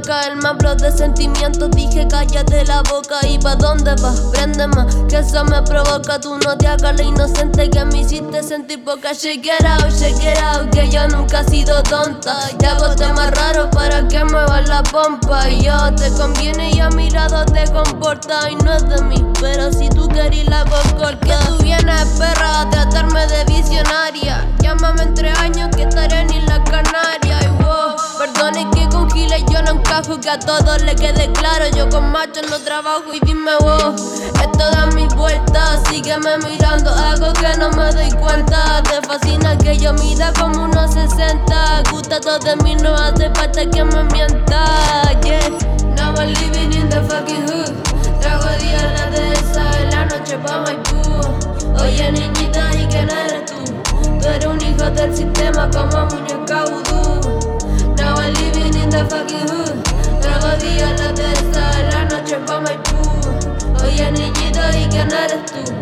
loca. El me habló de sentimientos, dije cállate la boca. ¿Y pa' dónde vas? Prende más, que eso me provoca. Tú no te hagas la inocente que me hiciste sentir poca. Shake it out, it out, que yo nunca he sido tonta. Y hago temas raros para que muevas la pompa. Y yo te conviene y a mi lado te comporta. Y no es de mí, pero si tú querís la voz Que tú vienes, perra, a tratarme de visionaria. Llámame entre años que estaré en la Canaria. Y wow, perdone que con giles yo no encajo. Que a todos le quede claro. Yo con machos no trabajo y dime wow. Esto da mis vueltas, sígueme mirando. Hago que no me doy cuenta. Te fascina que yo mida como unos 60. Gusta todo de mí, no hace falta que me mienta. Yeah, now I'm living in the fucking hood. Trago día la de esa en la noche pa' Maipú. Oye, niñita, ¿y quién eres tú? Tú eres un hijo del sistema como muñeca vudú. The fucking hood. Trago día la en la noche pa' Maipú. Oye, niñita, ¿y quién eres tú?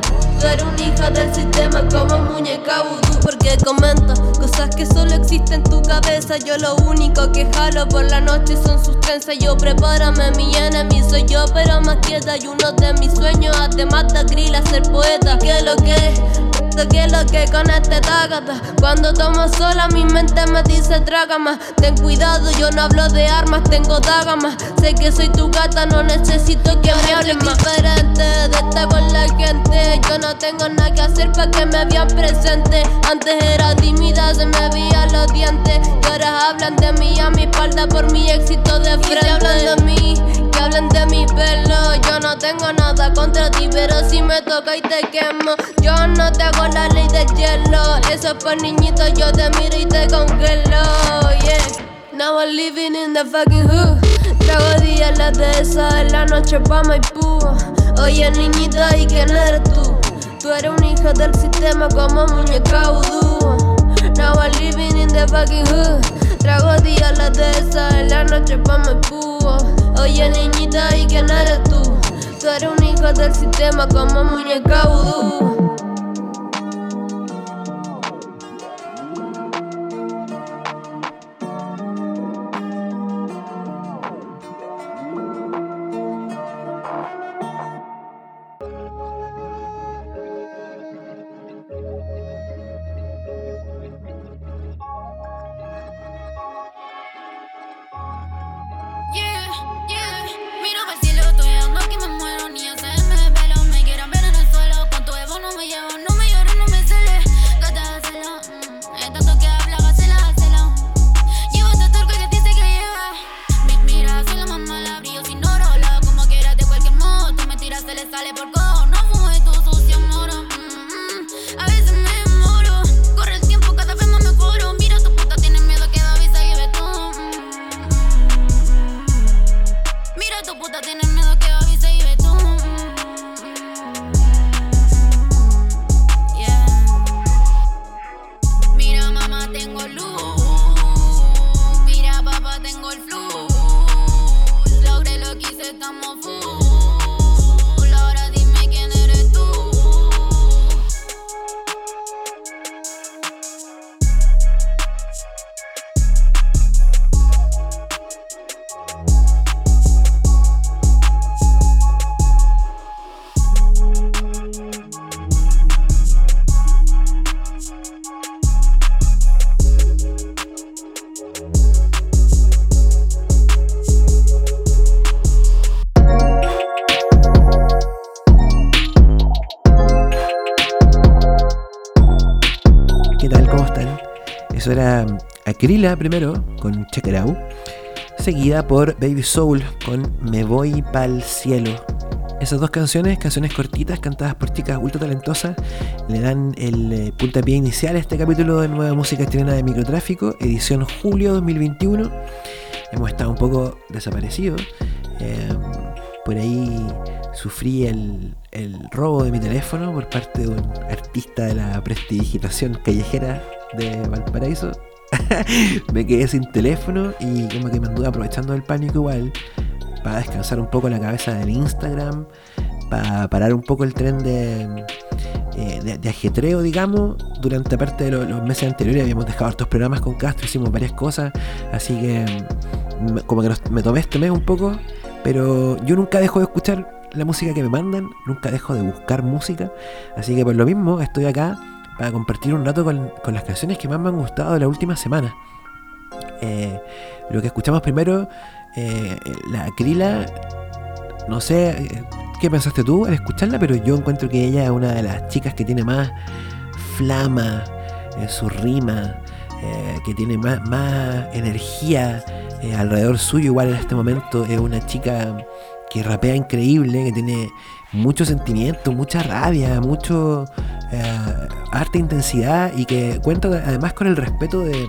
Tú eres un hijo del sistema como muñeca vudú. Porque comenta cosas que solo existen en tu cabeza. Yo lo único que jalo por la noche son sus trenzas. Yo prepárame, mi enemy soy yo, pero más quieta. Y uno de mis sueños, además de grill, ser poeta. ¿Qué lo que es? Que lo que con este tagata Cuando tomo sola mi mente me dice traga más Ten cuidado, yo no hablo de armas, tengo dagas Sé que soy tu gata, no necesito que me hables más diferente de estar con la gente Yo no tengo nada que hacer para que me vean presente. Antes era tímida, se me veían los dientes. Y ahora hablan de mí a mi espalda por mi éxito de frente. hablan de mí, que hablan de mi pelo Yo no tengo nada contra ti, pero si me toca y te quemo Yo no te hago la ley del hielo. Eso es por niñito, yo te miro y te congelo. Yeah. Now I'm living in the fucking hood. Trago días la de esa en la noche pa' Maipú. Oye, niñita, ¿y quién eres tú? Tú eres un hijo del sistema como muñeca vudú. Now I'm living in the fucking hood. Trago días la de esa en la noche pa' Maipú. Oye, niñita, ¿y quién eres tú? Tú eres un hijo del sistema como muñeca vudú. Krila primero con Check Out, seguida por Baby Soul con Me Voy Pa'l Cielo. Esas dos canciones, canciones cortitas, cantadas por chicas ultra talentosas, le dan el eh, puntapié inicial a este capítulo de Nueva Música Chilena de Microtráfico, edición julio 2021. Hemos estado un poco desaparecidos. Em, por ahí sufrí el, el, robo de mi teléfono por parte de un artista de la prestidigitación callejera de Valparaíso. me quedé sin teléfono y como que me anduve aprovechando del pánico igual para descansar un poco la cabeza del Instagram, para parar un poco el tren de, eh, de, ajetreo, digamos. Durante parte de los meses anteriores habíamos dejado estos programas con Castro, hicimos varias cosas, así que como que me tomé este mes un poco, pero yo nunca dejo de escuchar la música que me mandan, nunca dejo de buscar música, así que por lo mismo estoy acá para compartir un rato con, las canciones que más me han gustado de la última semana. Eh, lo que escuchamos primero, eh, la Acrila, no sé eh, qué pensaste tú al escucharla, pero yo encuentro que ella es una de las chicas que tiene más flama en su rima, que tiene más, más energía alrededor suyo. Igual en este momento es una chica que rapea increíble, que tiene mucho sentimiento, mucha rabia, mucho eh, arte e intensidad y que cuenta además con el respeto de,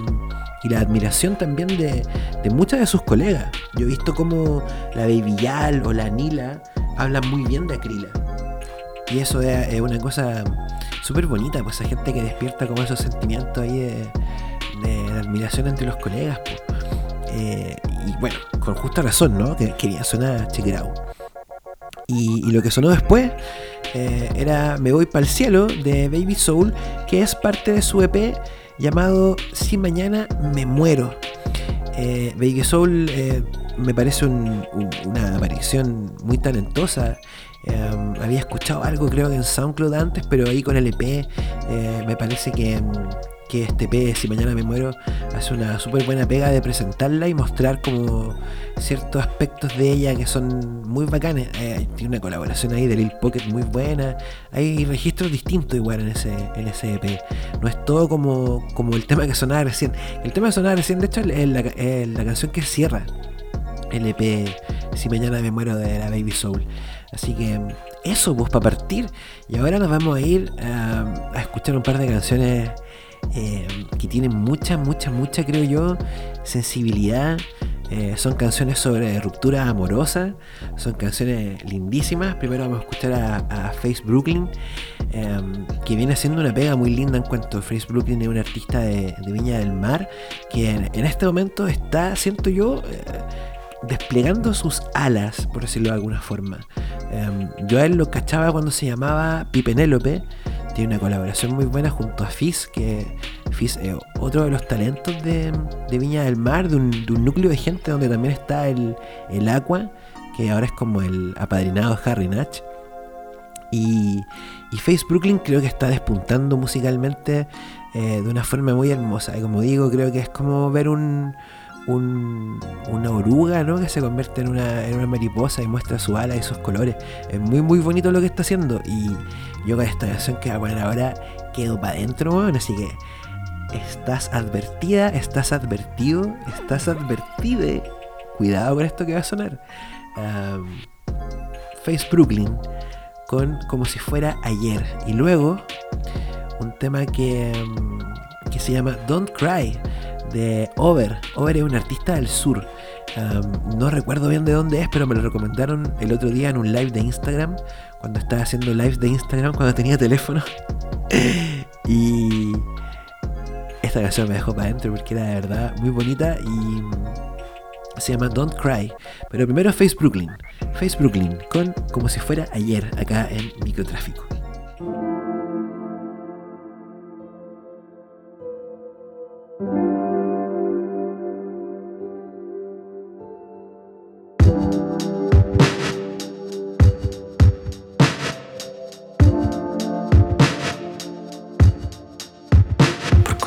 y la admiración también de, de muchas de sus colegas. Yo he visto como la Baby Yal o la Nila hablan muy bien de Acrila. Y eso es, una cosa súper bonita, pues esa gente que despierta como esos sentimientos ahí de, admiración entre los colegas. Eh, y bueno, con justa razón, ¿no? Que quería sonar y, lo que sonó después eh, era Me voy para el cielo de Baby Soul, que es parte de su EP llamado Si mañana me muero. Eh, Baby Soul eh, me parece una aparición muy talentosa. había escuchado algo creo que en SoundCloud antes, pero ahí con el EP me parece que que este P, si mañana me muero, hace una súper buena pega de presentarla y mostrar como ciertos aspectos de ella que son muy bacanes. Eh, tiene una colaboración ahí de Lil Pocket muy buena. Hay registros distintos igual en ese, en ese EP. No es todo como, como el tema que sonaba recién. El tema que sonaba recién, de hecho, es la, canción que cierra el EP Si mañana me muero de la Baby Soul. Así que eso, pues para partir. Y ahora nos vamos a ir a escuchar un par de canciones eh, que tienen mucha, mucha, mucha, creo yo, sensibilidad. Eh, son canciones sobre ruptura amorosa, son canciones lindísimas. Primero vamos a escuchar a, Face Brooklyn, em, que viene haciendo una pega muy linda en cuanto Face Brooklyn es un artista de, Viña del Mar, que en, este momento está, siento yo, eh, desplegando sus alas, por decirlo de alguna forma. Yo a él lo cachaba cuando se llamaba Pipenélope tiene una colaboración muy buena junto a Fizz, que Fizz es otro de los talentos de, Viña del Mar, de un, núcleo de gente donde también está el, el Aqua, que ahora es como el apadrinado Harry Natch. Y, y Face Brooklyn creo que está despuntando musicalmente eh, de una forma muy hermosa. Y como digo, creo que es como ver un, una oruga, ¿no? Que se convierte en una, en una mariposa y muestra su ala y sus colores. Es muy, muy bonito lo que está haciendo. Y yo con esta canción que voy a poner ahora quedo para adentro, Así que estás advertida, estás advertido, estás advertide. Cuidado con esto que va a sonar. Face Brooklyn con como si fuera ayer. Y luego un tema que, que se llama Don't Cry de Over. Over es un artista del sur. no recuerdo bien de dónde es, pero me lo recomendaron el otro día en un live de Instagram. Cuando estaba haciendo lives de Instagram, cuando tenía teléfono. y esta canción me dejó para adentro porque era de verdad muy bonita y se llama Don't Cry. Pero primero Face Brooklyn. Face Brooklyn con como si fuera ayer acá en Microtráfico.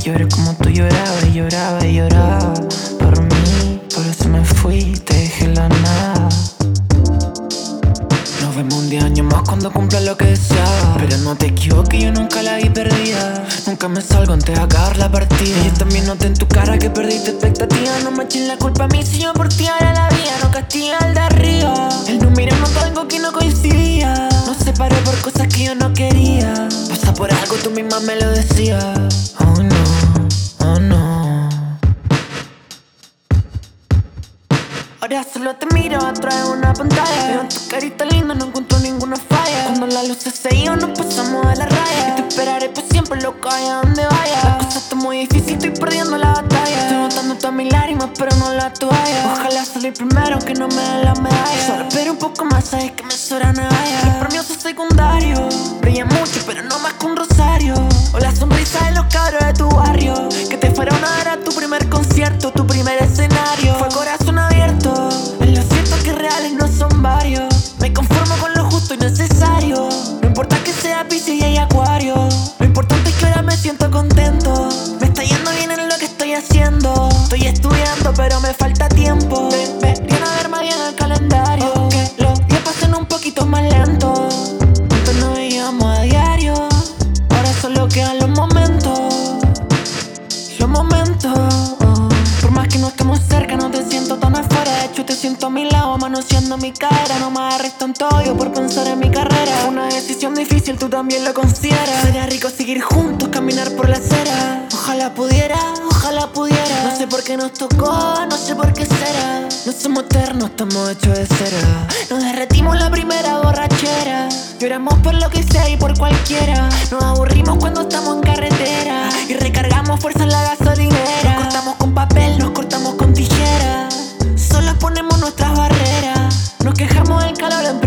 que llore como tú llorabas Y lloraba y lloraba por mí Por eso me fui, te dejé la nada. Nos vemos un día año más cuando cumpla lo que deseaba Pero no te equivoques, yo nunca la vi perdida. Nunca me salgo antes de acabar la partida. Yo también noté en tu cara que perdiste expectativa. No me echen la culpa a mí si yo por ti ahora la vida No castiga al de arriba. El no tengo que no coincidía. Nos separé por cosas que yo no quería. Pasa por algo, tú misma me lo decías no. Ahora solo te miro atrás de una pantalla. Veo tu carita linda, no encuentro ninguna falla. Cuando las luces se iban, nos pasamos de la raya. Y te esperaré por siempre, loca, allá donde vaya. La cosa está muy difícil, estoy perdiendo la batalla. Estoy notando todas mis lágrimas, pero no la toalla. Ojalá salir primero, que no me den la medalla. Solo espero un poco más, sabes que me sobra no vaya. Los premios son secundarios. Brilla mucho, pero no más que un Quejamos el calor en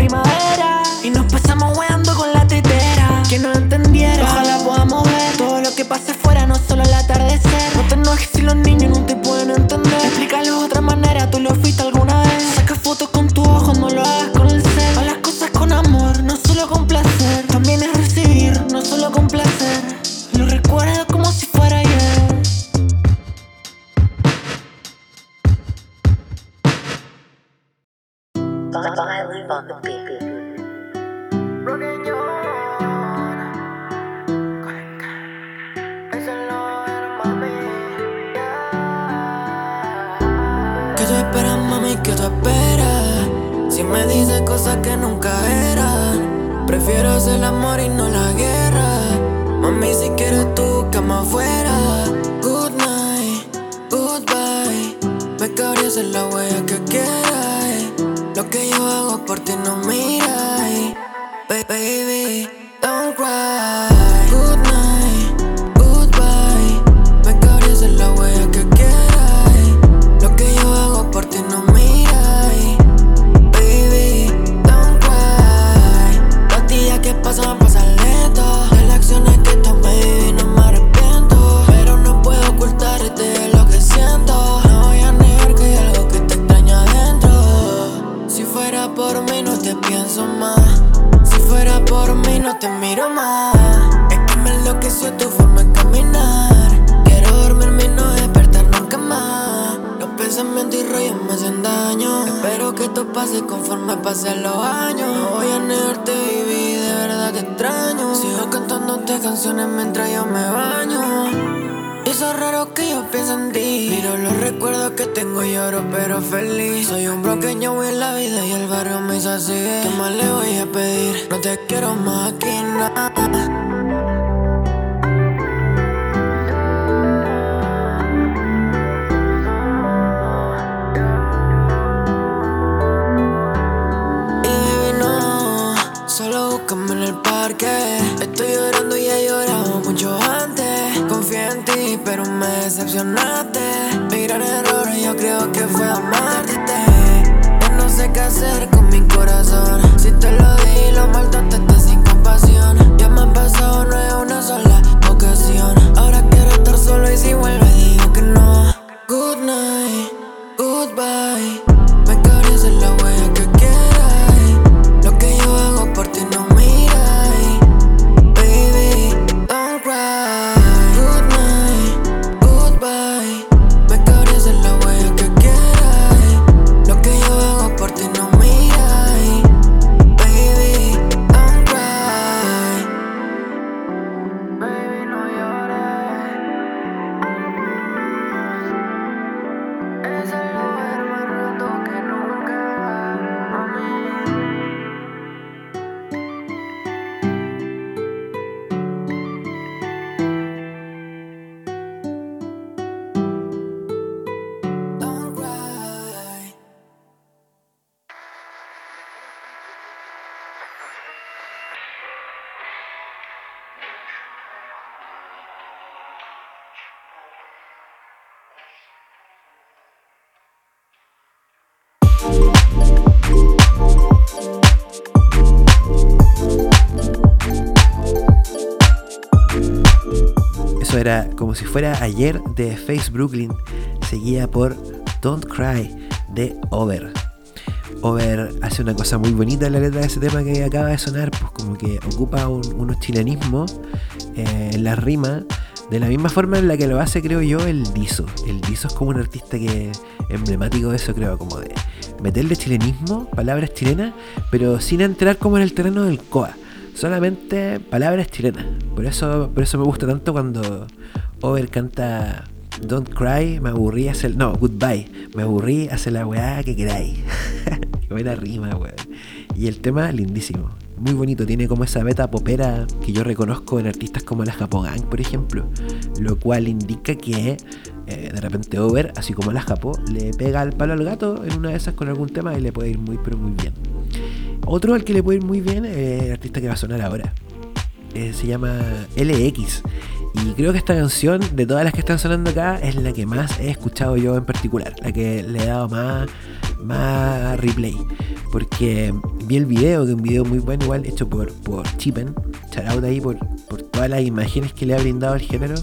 era como si fuera ayer de Face Brooklyn, seguida por Don't Cry de Over. Over hace una cosa muy bonita en la letra de ese tema que acaba de sonar, pues como que ocupa un, unos chilenismos eh, en la rima, de la misma forma en la que lo hace, creo yo, el Diso. El Diso es como un artista que emblemático de eso, creo, como de meterle chilenismo, palabras chilenas, pero sin entrar como en el terreno del COA. Solamente palabras chilenas. Por eso, por eso me gusta tanto cuando Over canta Don't Cry, me aburrí hacer. No, Goodbye. Me aburrí hacer la weá que queráis. Qué buena rima, weón. Y el tema, lindísimo. Muy bonito, tiene como esa beta popera que yo reconozco en artistas como la Japogang, por ejemplo. Lo cual indica que eh, de repente Over, así como la Japo, le pega al palo al gato en una de esas con algún tema y le puede ir muy, pero muy bien. Otro al que le puede ir muy bien es el artista que va a sonar ahora. Eh, se llama LX. Y creo que esta canción, de todas las que están sonando acá, es la que más he escuchado yo en particular. La que le he dado más, más replay. Porque vi el video, que un video muy bueno, igual hecho por, por Chipen. Shout ahí por, por todas las imágenes que le ha brindado al género.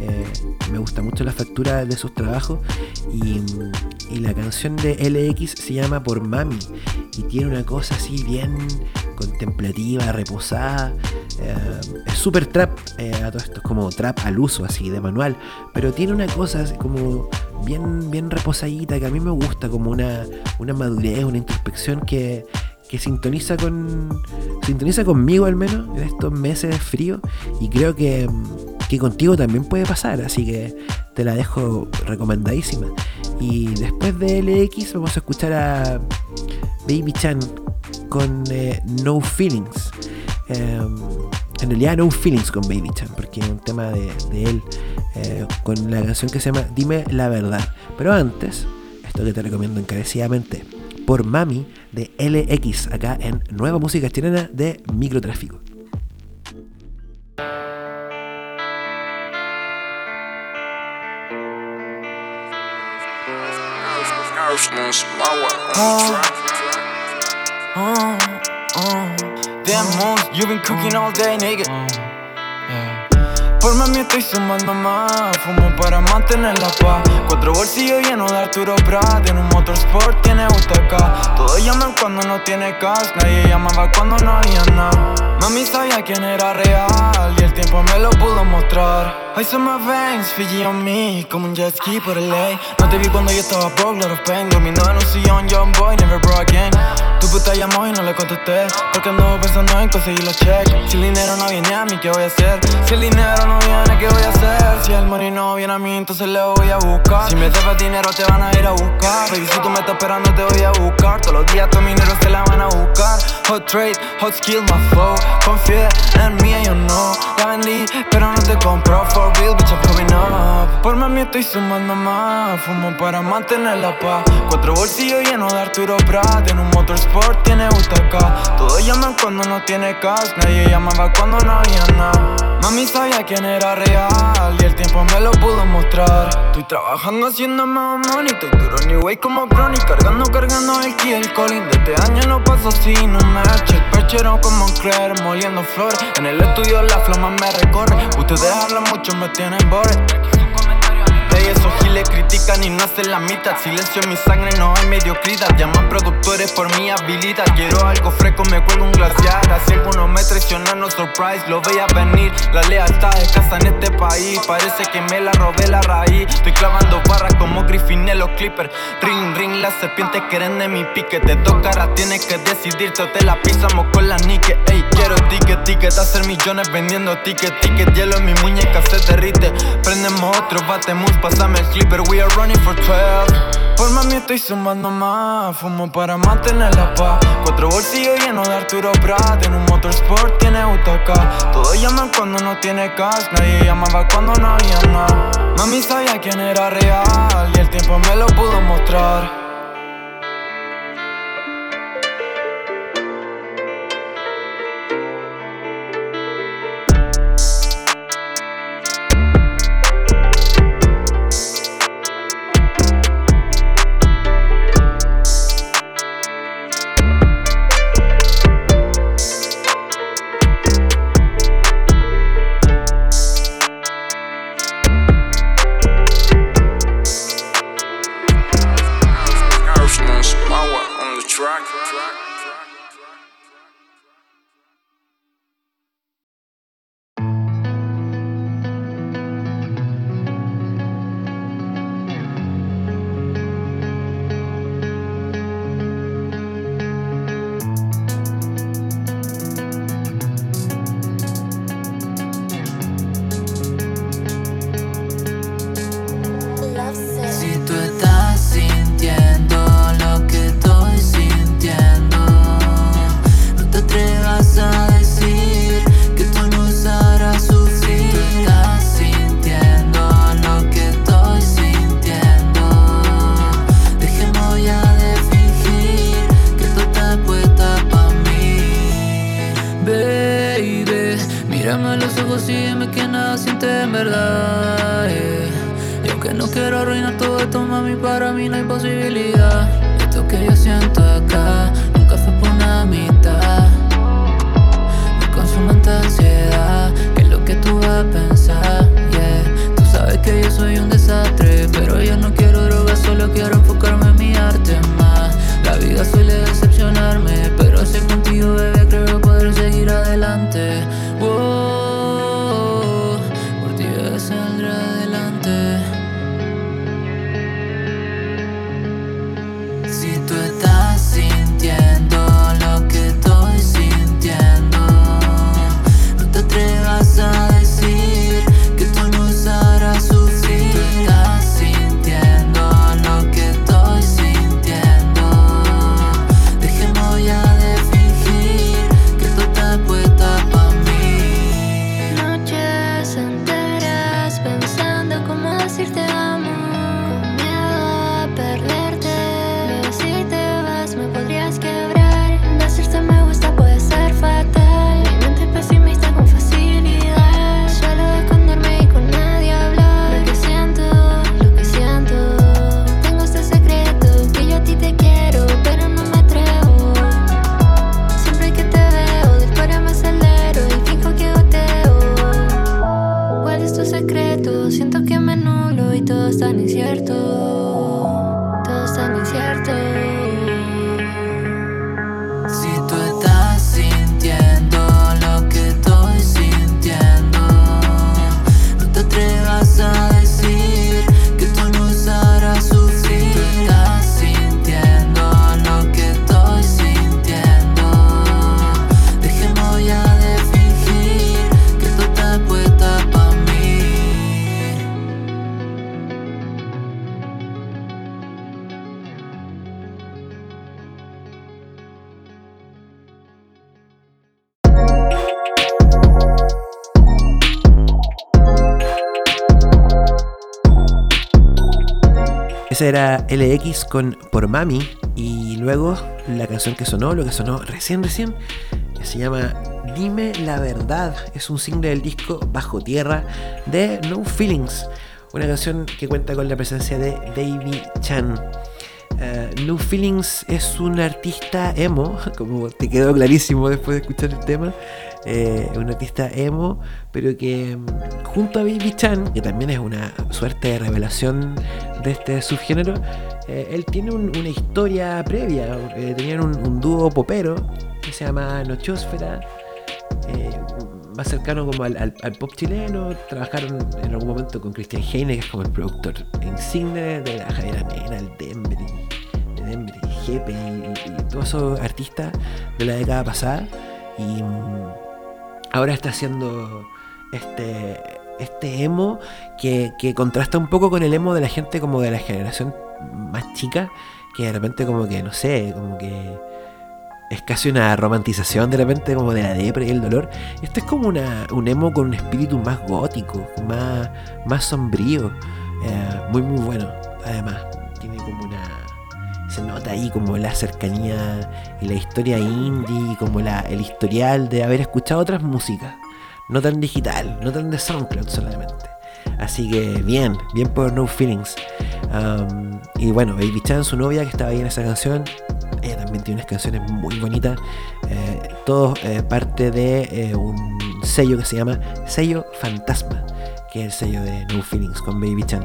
Eh, me gusta mucho la factura de sus trabajos. Y, y la canción de LX se llama Por Mami. Y tiene una cosa así bien contemplativa, reposada. Eh, es súper trap eh, a todo esto, es como trap al uso, así de manual. Pero tiene una cosa como bien, bien reposadita que a mí me gusta, como una, una madurez, una introspección que, que sintoniza con. sintoniza conmigo al menos en estos meses de frío. Y creo que, que contigo también puede pasar. Así que te la dejo recomendadísima. Y después de LX vamos a escuchar a Baby Chan con eh, No Feelings. Eh, en realidad No Feelings con Baby Chan, porque es un tema de, él eh, con la canción que se llama Dime la verdad. Pero antes, esto que te recomiendo encarecidamente, por Mami de LX, acá en Nueva Música Chilena de Microtráfico. Uh, uh. Damn moons, you been cooking all day, nigga. Por mami estoy sumando más, fumo para mantener la paz. Cuatro bolsillos llenos de Arturo Prat, en un motorsport tiene UTK. Todos llaman cuando no tiene cash, nadie llamaba cuando no había nada. Mami sabía quién era real y el tiempo me lo pudo mostrar. Saw my veins, Fiji on me, como un jet ski por el ley. No te vi cuando yo estaba broke, lot of pain, dominado en un sillón, young boy, never broke again. Tu puta llamó y no le contesté, porque ando pensando en conseguir los cheques. Si el dinero no viene a mí, ¿qué voy a hacer? Si el dinero no viene, ¿qué voy a hacer? Si el money no viene a mí, entonces le voy a buscar. Si me debes dinero, te van a ir a buscar. Baby, si tú me estás esperando, te voy a buscar. Todos los días tu dinero se la van a buscar. Hot trade, hot skill, my flow. Confía en mí, yo no. La vendí, pero no te compro. For real, bitch, I'm coming up. Por mami estoy sumando más. Fumo para mantener la paz. Cuatro bolsillos llenos de Arturo Prat. En un motorsport tiene UTK. Todos llaman cuando no tiene cash. Nadie llamaba cuando no había nada. Mami sabía quién era real y el tiempo me lo pudo mostrar. Estoy trabajando haciendo más money, estoy duro anyway como Brony, cargando, cargando el key, el calling. De este año no paso sin un match, el perchero como Claire, moliendo flores. En el estudio la flama me recorre, ustedes hablan mucho, me tienen bore. Ey, esos giles critican y no hacen la mitad. Silencio en mi sangre, no hay mediocridad. Llaman productores por mi habilidad. Quiero algo fresco, me cuelgo un glaciar. Así algunos me traicionan, no surprise. Lo veía venir, la lealtad escasa en este país. Parece que me la robé la raíz. Estoy clavando barras como Griffin en los Clippers. Ring, ring, las serpientes quieren de mi pique. Te dos caras, tienes que decidirte o te la pisamos con la nique. Ey, quiero ticket, ticket, hacer millones vendiendo ticket, ticket. Hielo en mi muñeca se derrite. Prendemos otro, batemos, pásame el clipper. We are running for 12. Por mami estoy sumando más, fumo para mantener la paz. Cuatro bolsillos llenos de Arturo Prat, en un motorsport tiene UTK. Todos llaman cuando no tiene cash, nadie llamaba cuando no había nada. Mami sabía quién era real y el tiempo me lo pudo mostrar. Track. Yeah. Era LX con Por Mami. Y luego la canción que sonó, lo que sonó recién, recién, se llama Dime la verdad. Es un single del disco Bajo Tierra de No Feelings. Una canción que cuenta con la presencia de Davy Chan. Eh, no Feelings es un artista emo, como te quedó clarísimo después de escuchar el tema. Eh, un artista emo, pero que mm, junto a Baby Chan, que también es una suerte de revelación de este subgénero, eh, él tiene un- una historia previa. eh, tenían un, dúo popero que se llama Nochosfera. eh, más cercano como al, pop chileno. Trabajaron en algún momento con Christian Heine, que es como el productor insigne de la Javiera Mena, el Denver, y Jepe, y, y todos esos artistas de la década pasada. Y mm, ahora está haciendo este, este emo que, que contrasta un poco con el emo de la gente como de la generación más chica, que de repente como que, no sé, como que es casi una romantización de repente como de la depre y el dolor. Esto es como una, un emo con un espíritu más gótico, más, más sombrío, eh, muy muy bueno. Además, tiene como una... Se nota ahí como la cercanía y la historia indie, como la, el historial de haber escuchado otras músicas. No tan digital, no tan de SoundCloud solamente. Así que bien, bien por No Feelings. Um, y bueno, Baby Chan, su novia que estaba ahí en esa canción, ella también tiene unas canciones muy bonitas. Eh, todo eh, parte de eh, un sello que se llama Sello Fantasma, que es el sello de No Feelings con Baby Chan.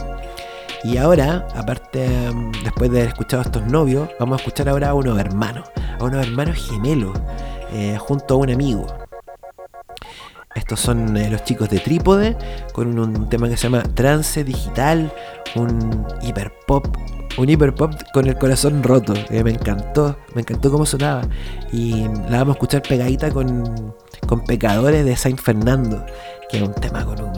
Y ahora, aparte, mm, después de haber escuchado a estos novios, vamos a escuchar ahora a unos hermanos, a unos hermanos gemelos, eh, junto a un amigo. Estos son eh, los chicos de Trípode, con un, tema que se llama Trance Digital, un hiperpop, un hiperpop con el corazón roto. me encantó, me encantó cómo sonaba. Y la vamos a escuchar pegadita con, con Pecadores de Saint Fernando, que es un tema con un,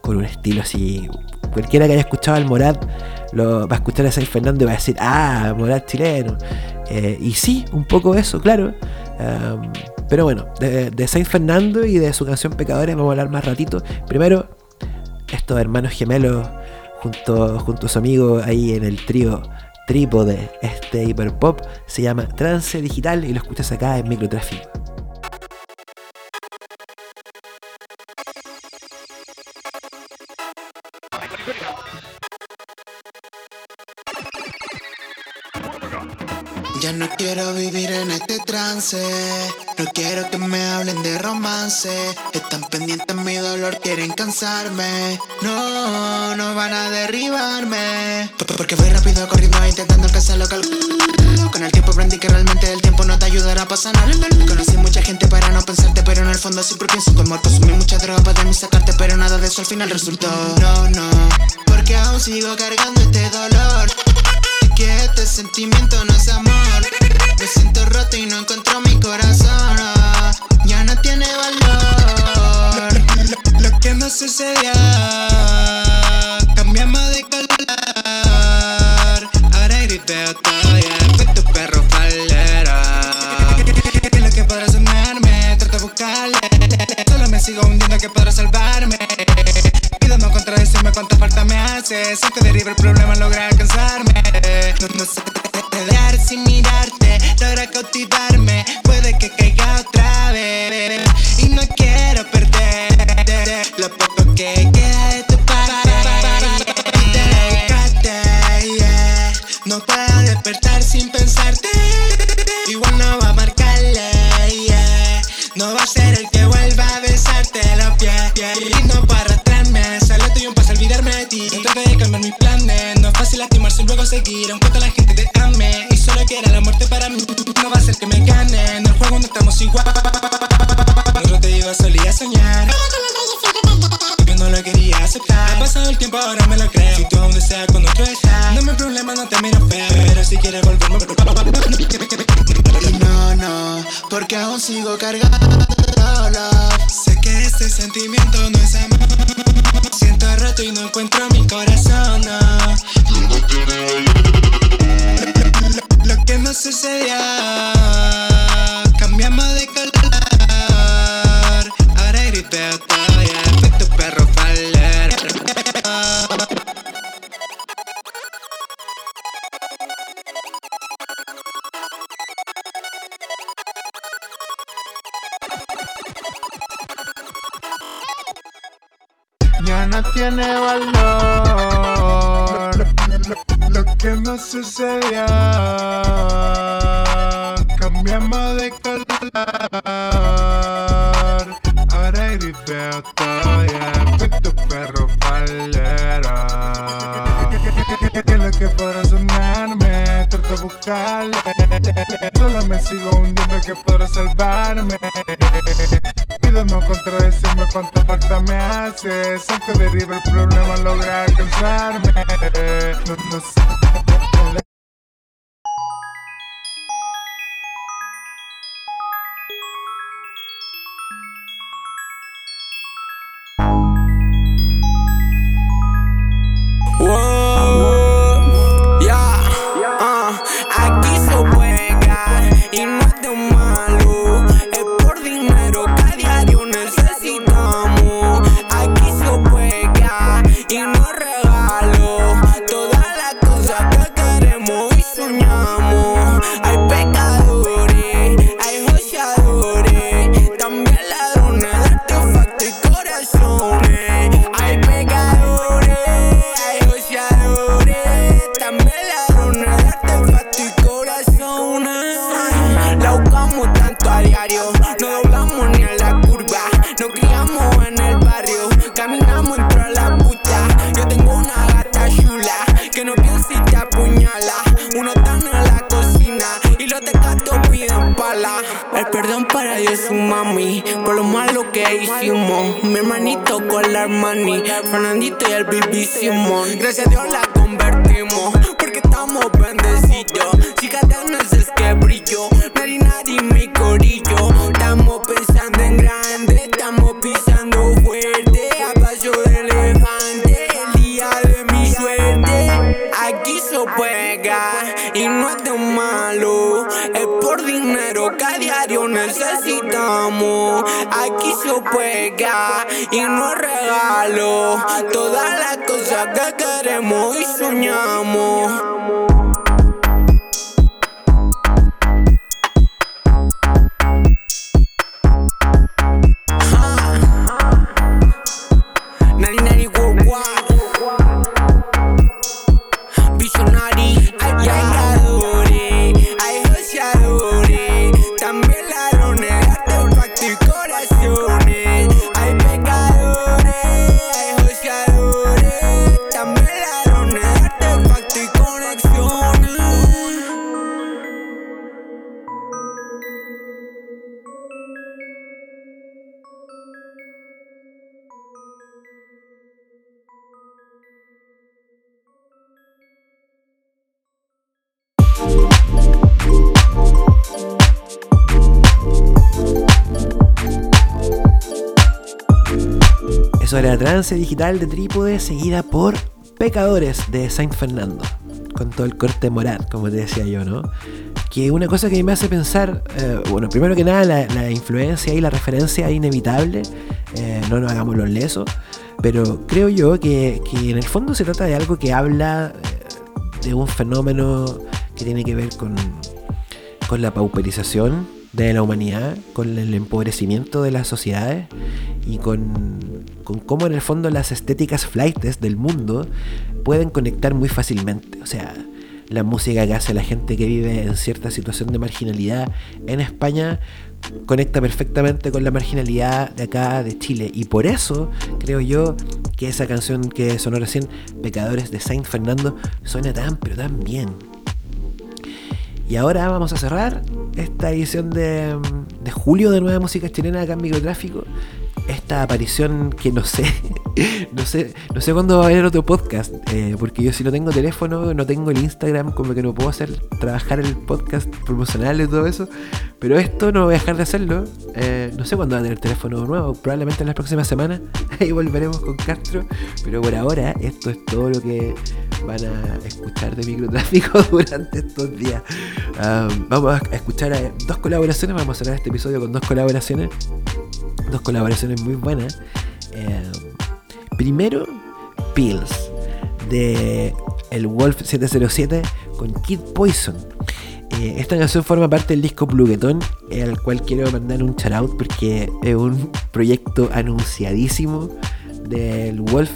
con un estilo así. Cualquiera que haya escuchado al Morat lo, va a escuchar a Saint Fernando y va a decir, ah, Morat chileno. Eh, y sí, un poco eso, claro. Pero bueno, de, Saint Fernando y de su canción Pecadores vamos a hablar más ratito. Primero, estos hermanos gemelos junto, junto a su amigo ahí en el trío trípode, este hiperpop, se llama Trance Digital y lo escuchas acá en Microtráfico. En este trance. No quiero que me hablen de romance. Están pendientes mi dolor, quieren cansarme. No, no van a derribarme. Porque voy rápido corriendo intentando alcanzar lo Con el tiempo aprendí que realmente el tiempo no te ayudará a pasar nada. Conocí mucha gente para no pensarte, pero en el fondo siempre pienso muerto. Consumí mucha droga para de mí sacarte, pero nada de eso al final resultó. No, no, porque aún sigo cargando este dolor que este sentimiento no es que nos sucedió, cambiamos de color. Ahora gripeo todavía, fue tu perro faldero. ¿Qué es lo que podrá sonarme? Trato de buscarle. Solo me sigo hundiendo que podrá salvarme. Pido no contradecirme cuánta falta me hace. Que deriva el problema No, no, porque aún sigo cargando love. Sé que este sentimiento no es amor. Siento roto y no encuentro mi corazón. no. Lo, lo que nos sucedió, cambiamos de color. Ahora gripeo sucedió, cambiamos de color. Ahora gripeo todavía, fue tu perro faldero. ¿Qué es lo que podrá sonarme? Trato de buscarle. Solo me sigo hundiendo que podrá salvarme. Pido no contradecirme cuánta falta me hace. Sé que deriva el problema, logra alcanzarme. No, no Simón. Gracias a Dios la convertimos porque estamos bendecidos. Cicatrices es que brillo, nadie, nadie mi corillo. Estamos las cosas que queremos y soñamos. Eso era Trance Digital de Trípode, seguida por Pecadores de Saint Fernando, con todo el corte moral, como te decía yo, ¿no? Que una cosa que me hace pensar, eh, bueno, primero que nada, la, la influencia y la referencia es inevitable, eh, no nos hagamos los lesos, pero creo yo que, que en el fondo se trata de algo que habla eh, de un fenómeno que tiene que ver con, con la pauperización de la humanidad, con el empobrecimiento de las sociedades y con, con cómo en el fondo las estéticas flightes del mundo pueden conectar muy fácilmente. O sea, la música que hace la gente que vive en cierta situación de marginalidad en España conecta perfectamente con la marginalidad de acá de Chile. Y por eso creo yo que esa canción que sonó recién, Pecadores de Saint Fernando, suena tan pero tan bien. Y ahora vamos a cerrar esta edición de, julio de Nueva Música Chilena acá en Microtráfico. Esta aparición que no sé, no sé, no sé cuándo va a haber otro podcast, eh, porque yo si no tengo teléfono, no tengo el Instagram, como que no puedo hacer trabajar el podcast promocional y todo eso. Pero esto no voy a dejar de hacerlo. Eh, no sé cuándo va a tener teléfono nuevo, probablemente en las próximas semanas. Ahí volveremos con Castro. Pero por ahora, esto es todo lo que van a escuchar de microtráfico durante estos días. Vamos a escuchar dos colaboraciones. Vamos a cerrar este episodio con dos colaboraciones. Dos colaboraciones muy buenas. Primero, Pills de el Wolf 707 con Kid Poison. Eh, esta canción forma parte del disco Pluguetón, al cual quiero mandar un shout out porque es un proyecto anunciadísimo del Wolf.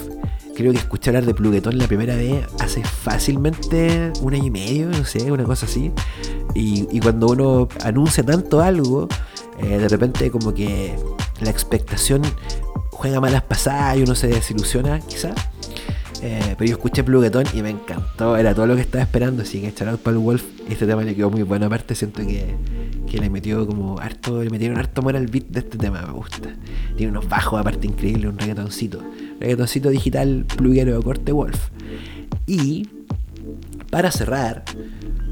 Creo que escuché hablar de Pluguetón la primera vez hace fácilmente un año y medio, no sé, una cosa así. Y, y cuando uno anuncia tanto algo, eh, de repente como que la expectación juega malas pasadas y uno se desilusiona quizás. Eh, pero yo escuché Pluguetón y me encantó, era todo lo que estaba esperando, así que out para el Wolf, este tema le quedó muy bueno, aparte siento que, que le metió como harto, le metieron harto amor al beat de este tema, me gusta. Tiene unos bajos aparte increíbles, un reggaetoncito, reggaetoncito digital pluguero corte Wolf. Y para cerrar,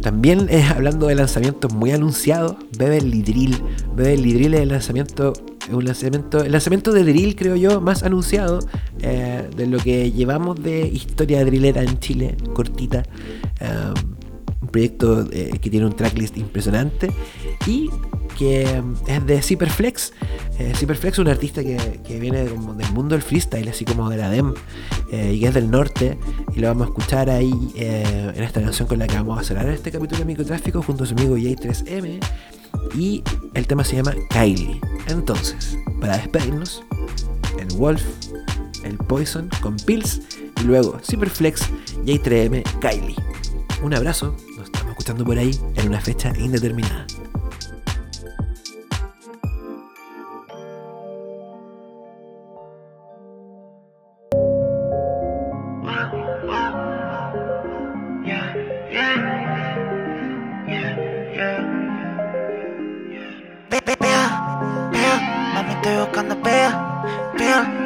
también hablando de lanzamientos muy anunciados, Beverly Drill. Beverly Drill es el lanzamiento, un lanzamiento, el lanzamiento de drill creo yo más anunciado eh, de lo que llevamos de historia drillera en Chile, cortita. Eh, un proyecto eh, que tiene un tracklist impresionante y que mm, es de Cyperflex. Eh, Cyperflex es un artista que, viene del mundo del freestyle, así como de la DEM, eh, y que es del norte. Y lo vamos a escuchar ahí eh, en esta canción con la que vamos a cerrar este capítulo de Microtráfico junto a su amigo J3M. Y el tema se llama Kylie. Entonces, para despedirnos, el Wolf, el Poison con Pills y luego Cyperflex, J3M, Kylie. Un abrazo, escuchando por ahí en una fecha indeterminada.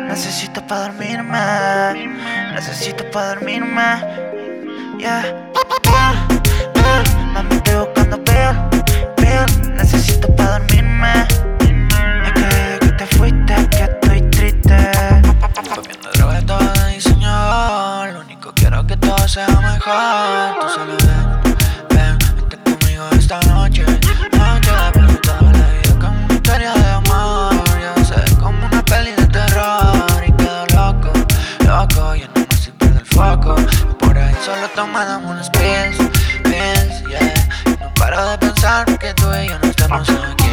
Necesito pa' dormirme, necesito pa' dormirme, yeah. Tú solo ven, ven, vente conmigo esta noche. Noche de preguntar la vida una historia de amor. Ya sé, como una peli de terror. Y quedo loco, loco, yéndome sin perder el foco. Y por ahí solo tomando unos pills, pills, yeah. No paro de pensar que tú y yo no estamos aquí.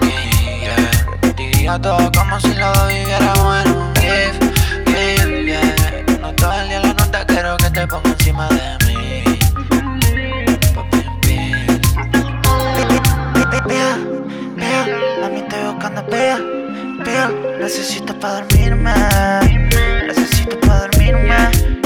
yeah. Repetiría todo como si lo viviéramos en encima de mí. Piel, mami estoy buscando piel, piel. Necesito para dormirme, necesito para dormirme.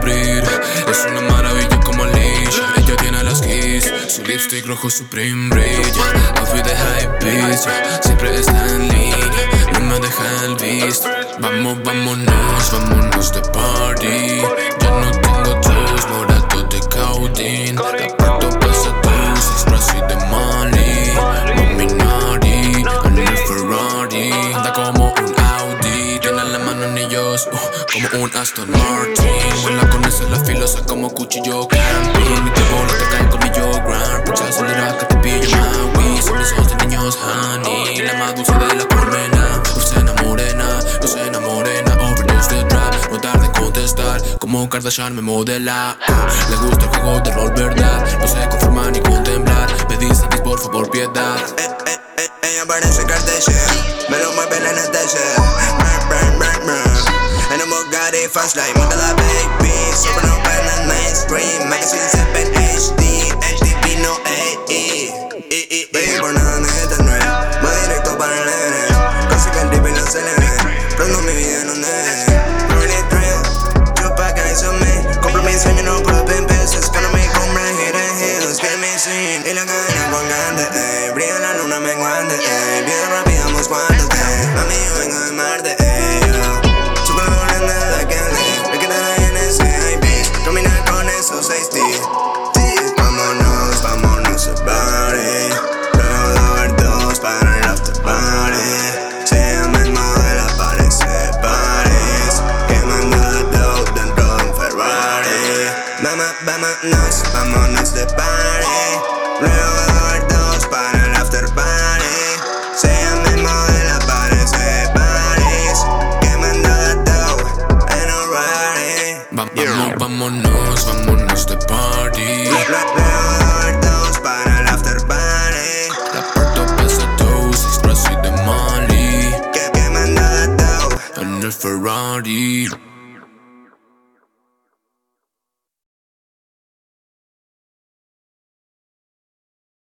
Abrir. Es una maravilla como Leash. Ella tiene las keys. Su lipstick rojo Supreme brilla Outfit de high beast Siempre está en línea No me deja el beast. Vamos, vámonos, vámonos de party. Ya no tengo tus morados de caudín Tapato pasa tus express y de Mali Mami en el Ferrari. Anda como un Audi. Tiene la mano anillos uh, como un Aston Martin filosa como cuchillo camping Mi tiempo no te cae colmillo grand Pucha acelera que te pillo Maui Son mis ojos de niños honey. La más dulce de la colmena Lucena morena, Lucena morena Overdose de trap, no tarde en contestar. Como Kardashian me modela Le gusta el juego de rol, verdad No se conforma ni contemplar. Me dice por favor piedad. Eh, eh, eh, ella parece Kardashian. Me lo mueve la brr En un Bugatti fast life Brain